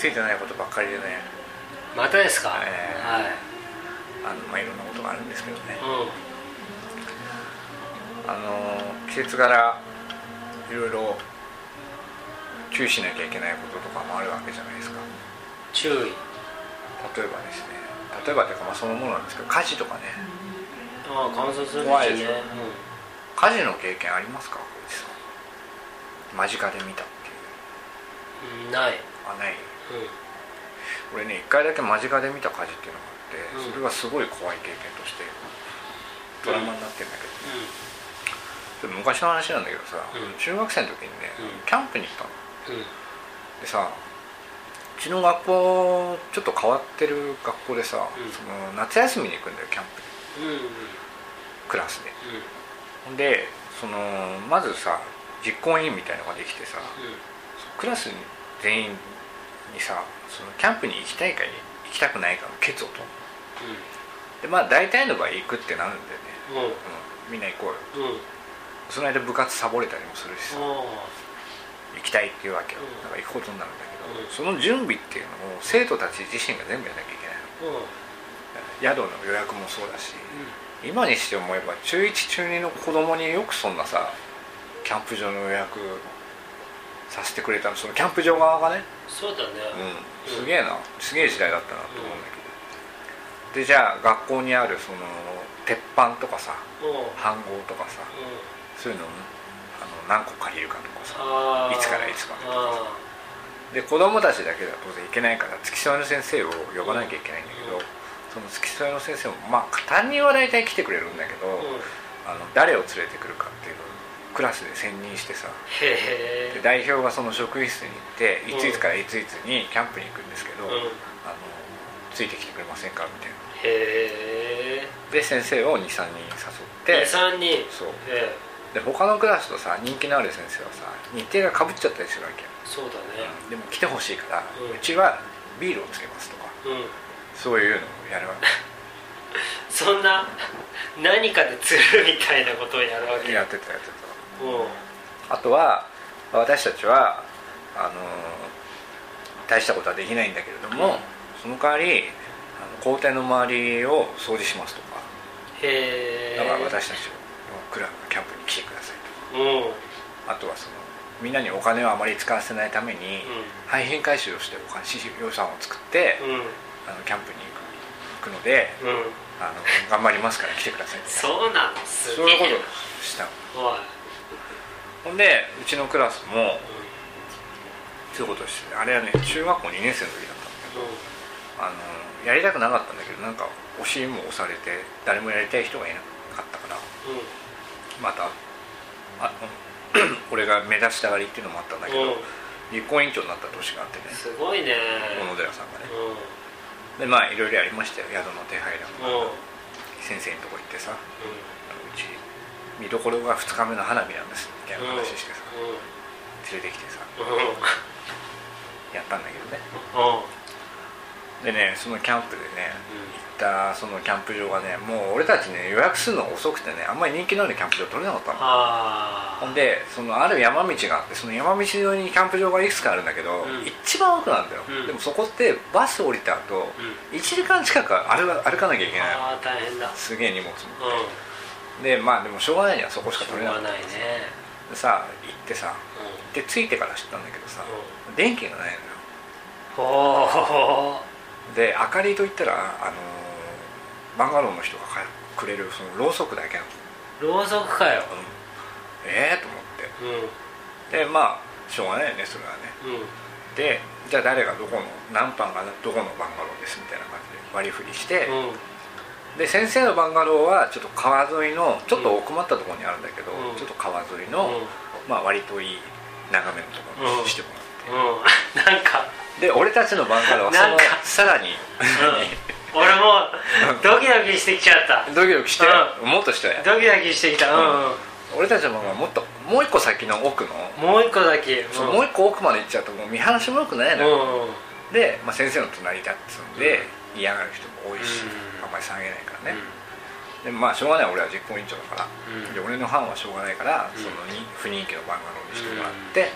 ついてないことばっかりでね。またですか、ええ。はい。あの、まあ、いろんなことがあるんですけどね。うあの季節柄いろいろ注意しなきゃいけないこととかもあるわけじゃないですか。ん注意。例えばですね。例えばというかまあそのものなんですけど火事とかね。ああ観察する怖いでしょ。ね火事の経験ありますか？間近で見たっていう。ない。あない。うん俺ね一回だけ間近で見た火事っていうのがあって、うん。それがすごい怖い経験としてドラマになってるんだけど、それ昔の話なんだけどさ、うん。中学生の時にね、うん。キャンプに行ったの。うん。でさうちの学校ちょっと変わってる学校でさ、うん。その夏休みに行くんだよキャンプに。うんうんクラスで。ほん。でそのまずさ実行委員みたいのができてさクラスに全員にさそのキャンプに行きたいか行きたくないかの決を取るでまあ大体の場合行くってなるんだよね、うん。うん。うん、みんな行こうよ。うん。うんその間部活サボれたりもするしさ。あ行きたいっていうわけよ。うん。だから行くことになるんだけど、うん。その準備っていうのを生徒たち自身が全部やらなきゃいけないの。宿の予約もそうだし今にして思えば中1中2の子供によくそんなさキャンプ場の予約させてくれたのそのキャンプ場側がね、そうだね。うん、すげえな。すげえ時代だったなと思うんだけど、でじゃあ学校にあるその鉄板とかさ飯盒とかさそういうのあの何個借りるかとかさいつからいつまであで子供たちだけでは当然行けないから付き添いの先生を呼ばなきゃいけないんだけど、うん。その付き添いの先生もまあ担任は大体来てくれるんだけど、あの誰を連れてくるかっていうのをクラスで選任してさ。へえ。で代表がその職員室に行ってうんいついつからいついつにキャンプに行くんですけど、うん。あのついてきてくれませんか？みたいな。へえ。で先生を23人誘って。23人。そう。ええ。で他のクラスとさ人気のある先生はさ日程がかぶっちゃったりするわけ。よ、そうだね。でも来てほしいから、ううんちはビールをつけますとかうん。そういうのをやるわ そんな何かで釣るみたいなことをやるわけ。けやってたやってうんたあとは私たちはあの大したことはできないんだけれども、うん。その代わりあの校庭の周りを掃除しますとか。へえだから私たちのクラブのキャンプに来てくださいとうん。かあとはそのみんなにお金をあまり使わせないために、廃品回収をしてお金予算を作って、うん。あのキャンプに行く行くのであの頑張りますから来てくださいそうなのすそういうことをしたのほんでうちのクラスもそういうことをしてあれはね中学校2年生の時だったんだけどあのやりたくなかったんだけどなんか押しも押されて誰もやりたい人がいなかったからまたあうん俺が目指したがりっていうのもあったんだけど、うん。立候補委員長になった年があってねすごいね。小野寺さんがね。うん。でまあいろいろやりましたよ。宿の手配だとか、うん。先生のとこ行ってさうち見どころが2日目の花火なんです。みたいな話してさ、連れてきてさ。うん。うんやったんだけどね。うん。でねそのキャンプでねうん。行ったそのキャンプ場がねもう俺たちね予約するのが遅くてねあんまり人気のあるキャンプ場取れなかったの。あほんでそのある山道があってその山道沿いにキャンプ場がいくつかあるんだけど、うん。一番奥なんだよ、うん。でもそこってバス降りた後、う1時間近く歩か歩かなきゃいけないの。ああ大変だ。すげえ荷物もうでまあでもしょうがないにはそこしか取れなかったうがないね。でさ行ってさ。うで着いてから知ったんだけどさ、う電気がないのよ。んほで明かりといったらあのーバンガローの人がかくれるそのろうそくだけなの、うろうそくかよ。うん、ええと思っうん。てでまあしょうがないよねそれはね。うん。でじゃあ誰がどこの何班がどこのバンガローですみたいな感じで割り振りして、うんで先生のバンガローはちょっと川沿いのちょっと奥まったところにあるんだけど、うん。ちょっと川沿いの、まあ割といい眺めのところにしてもらって、うん。なんか。で俺たちのバンガローはそのさらに、俺もうドキドキしてきちゃった。ドキドキして、うもっとしたやドキドキしてきた。うん。俺たちのバンガローはもっともう一個先の奥の、もう一個だけ。そのもう一個奥まで行っちゃうともう見晴らしもよくないのよ、うん。で、まあ、先生の隣だっつうん。で、嫌がる人も多いし、うまり下げないからね、でまあしょうがない。俺は実行委員長だから、うん。で俺の班はしょうがないから、うん。そのに不人気のバンガローにしてもらって、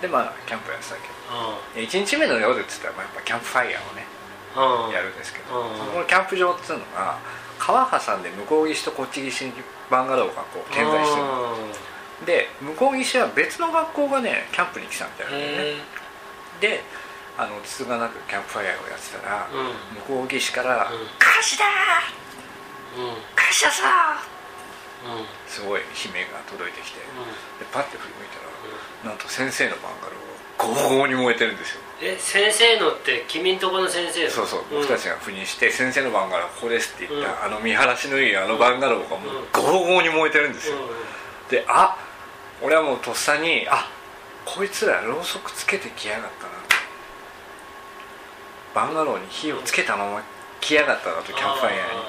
でまあキャンプやってたけうど1日目の夜っつったら、まあ、やっぱキャンプファイヤーをねんうんやるんですけど、うんそのキャンプ場っつうのが川挟んで向こう岸とこっち岸にバンガローがこう点在してるの。で向こう岸は別の学校がねキャンプに来たみたいなんだよね。へであのつつがなくキャンプファイヤーをやってたら、えうん。向こう岸からうん「だ。ーうん。うん火事だぞー!うん」すごい悲鳴が届いてきて。でパッて振り向いたらなんと先生のバンガローがゴーゴーに燃えてるんですよ。え先生のって君んとこの先生の？そうそう僕たちが赴任して先生のバンガローはここですって言った、うん。あの見晴らしのいいあのバンガローがもううん。ゴーゴーに燃えてるんですよ、であ俺はもうとっさにあこいつらろうそくつけてきやがったなバンガローに火をつけたまま来やがったなとキャンプファイヤーに。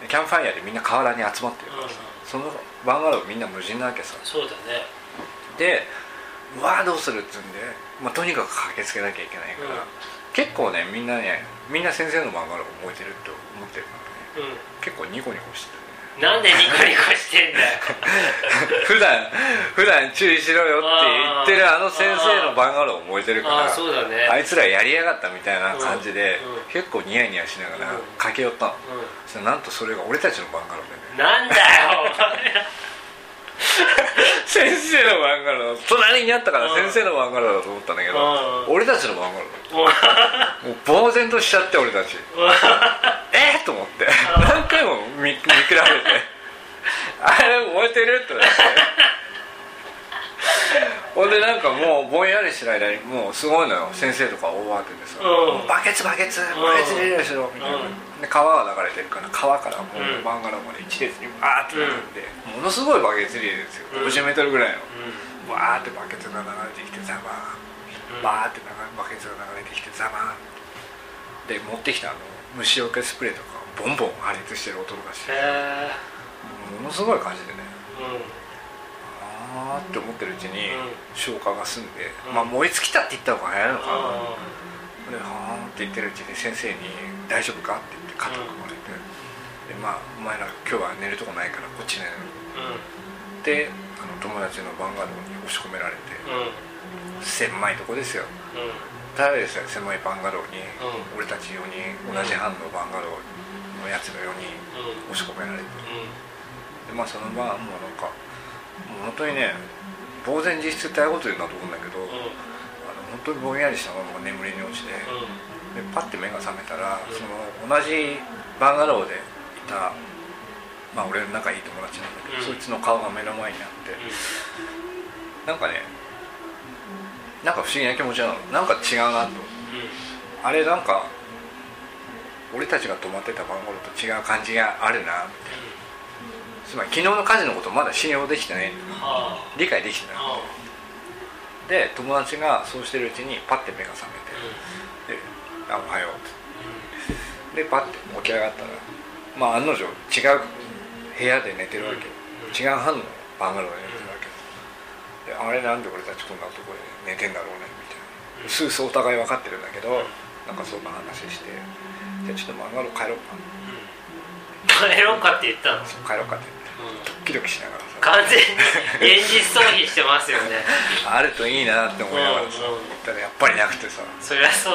でキャンプファイヤーでみんな河原に集まってるからさ、そのバンガローみんな無人なわけさ。そうだね。でうわーどうするっつうんで、まあ、とにかく駆けつけなきゃいけないから、うん。結構ねみんなねみんな先生のバンガローが燃えてるって思ってるからね。う結構ニコニコしてるなんでニコニコしてんだよ。普段普段注意しろよって言ってるあの先生のバンガロー燃えてるからああそうだね。あいつらやりやがったみたいな感じで、うん。うん。結構ニヤニヤしながらうん。駆け寄ったの、うそしたらなんとそれが俺たちのバンガローでね。んなんだよ先生のバンガロー隣にあったからうん。先生のバンガローだと思ったんだけど、うん。俺たちのバンガローもう呆然としちゃって俺たちえっと思って何回も見 見比べて。あれ燃えてる？ってなって。ほんでなんかもうぼんやりしてる間にもうすごいのよ。先生とか大慌てでさ「うん。もうバケツバケツバケツ入れるしろ」みたいな、うん。で川が流れてるから川からもうん。うバンガローまで一列にバーって並んで、ものすごいバケツリレーですよ。うん。50メートルぐらいの、うバーってバケツが流れてきてザバーンバーってバケツが流れてきてザバーンで持ってきたあの虫除けスプレーとかボンボン破裂してる音がしてものすごい感じでね。えうん。あーって思ってるうちにうん。消火が済んで、うん。まあ燃え尽きたって言った方が早いのかな、あではーんって言ってるうちに先生に「大丈夫か?」って言って肩を組まれて、でまあお前ら今日は寝るとこないからこっち寝るあであの友達のバンガローに押し込められてうんうん。狭いとこですよ。うんただでさえ狭いバンガローに、う俺たち4人同じ班のバンガローのやつが4人うん。押し込められて。うん。でまあその晩もうなんかもう本当にね呆然自失ってああいうこと言うんだと思うんだけど、あの本当にぼんやりしたまま眠りに落ちて、でパッて目が覚めたら、うん。その同じバンガローでいたまあ俺の仲いい友達なんだけど、うん。そいつの顔が目の前にあって、なんかねなんか不思議な気持ちなの。なんか違うなと。あれなんか俺たちが泊まってたバンガローと違う感じがあるな。つまり昨日の火事のことまだ信用できてない。は理解できてない。あで友達がそうしてるうちにパッて目が覚めてで「あおはよう」って。でパッて起き上がったらまあ案の定違う部屋で寝てるわけ、違う班のバンガローで寝てるあれなんで俺たちこんなところで寝てんだろうねみたいな。うすうすお互い分かってるんだけど、なんかそんな話してじゃあちょっとバンガロー帰ろうか帰ろうかって言ったの？そう帰ろうかってドキドキしながらさ。完全に現実逃避してますよね。あるといいなって思いながらさ。ったらやっぱりなくてさ。そりゃそう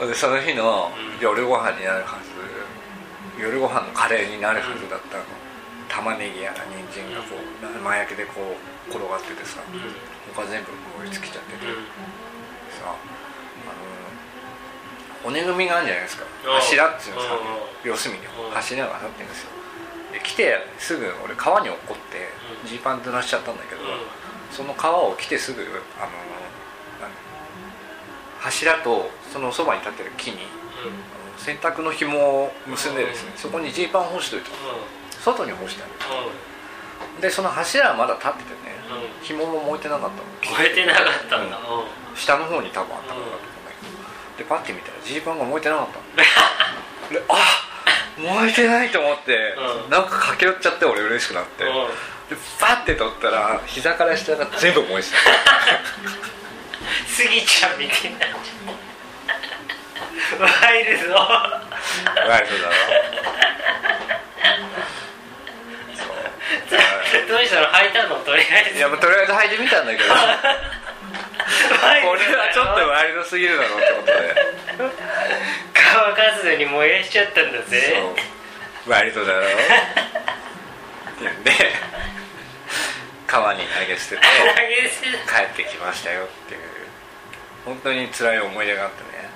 だ。でその日のうん。夜ご飯になるはず。夜ご飯のカレーになるはずだったの、玉ねぎやら人参がこう生焼けでこう転がっててさうん。他全部燃え尽きちゃってて、うん。さあの骨組みがあるんじゃないですか。うん柱っていうのさうん四隅にうん。柱が立ってるんですよ。で来てすぐ俺川に落っこってうん。ジーパン濡らしちゃったんだけど、うその川を来てすぐあの何柱とそのそばに立ってる木に洗濯の紐を結んでですねそこにジーパン干しといて外に干してあるでその柱はまだ立っててね紐も燃えてなかったの。燃えてなかったんだ。うん。下の方に多分あったからだと思うんだけどでパッて見たらジーパンが燃えてなかったの。であ燃えてないと思って、うん。なんか駆け寄っちゃって俺嬉しくなって、うん。でパッて取ったら膝から下が全部燃えてた。スギちゃんみたいになワイルド。ワイルドだろその履いたのとりあえずいやもうとりあえず履いてみたんだけど。これはちょっとワイルドすぎるだろうってことで。乾かずに燃やしちゃったんだぜ。そう。ワイルドだろで。川に投げ捨てて帰ってきましたよっていう。本当に辛い思い出があってね。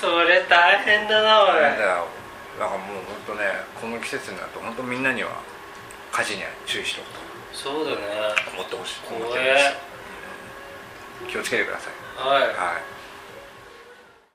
それ大変だなおい。だからなんかもう本当ねこの季節になると本当みんなには火事には注意しとくそうだね。と思ってほしい。思っ怖てますえ気をつけてください。はい。はい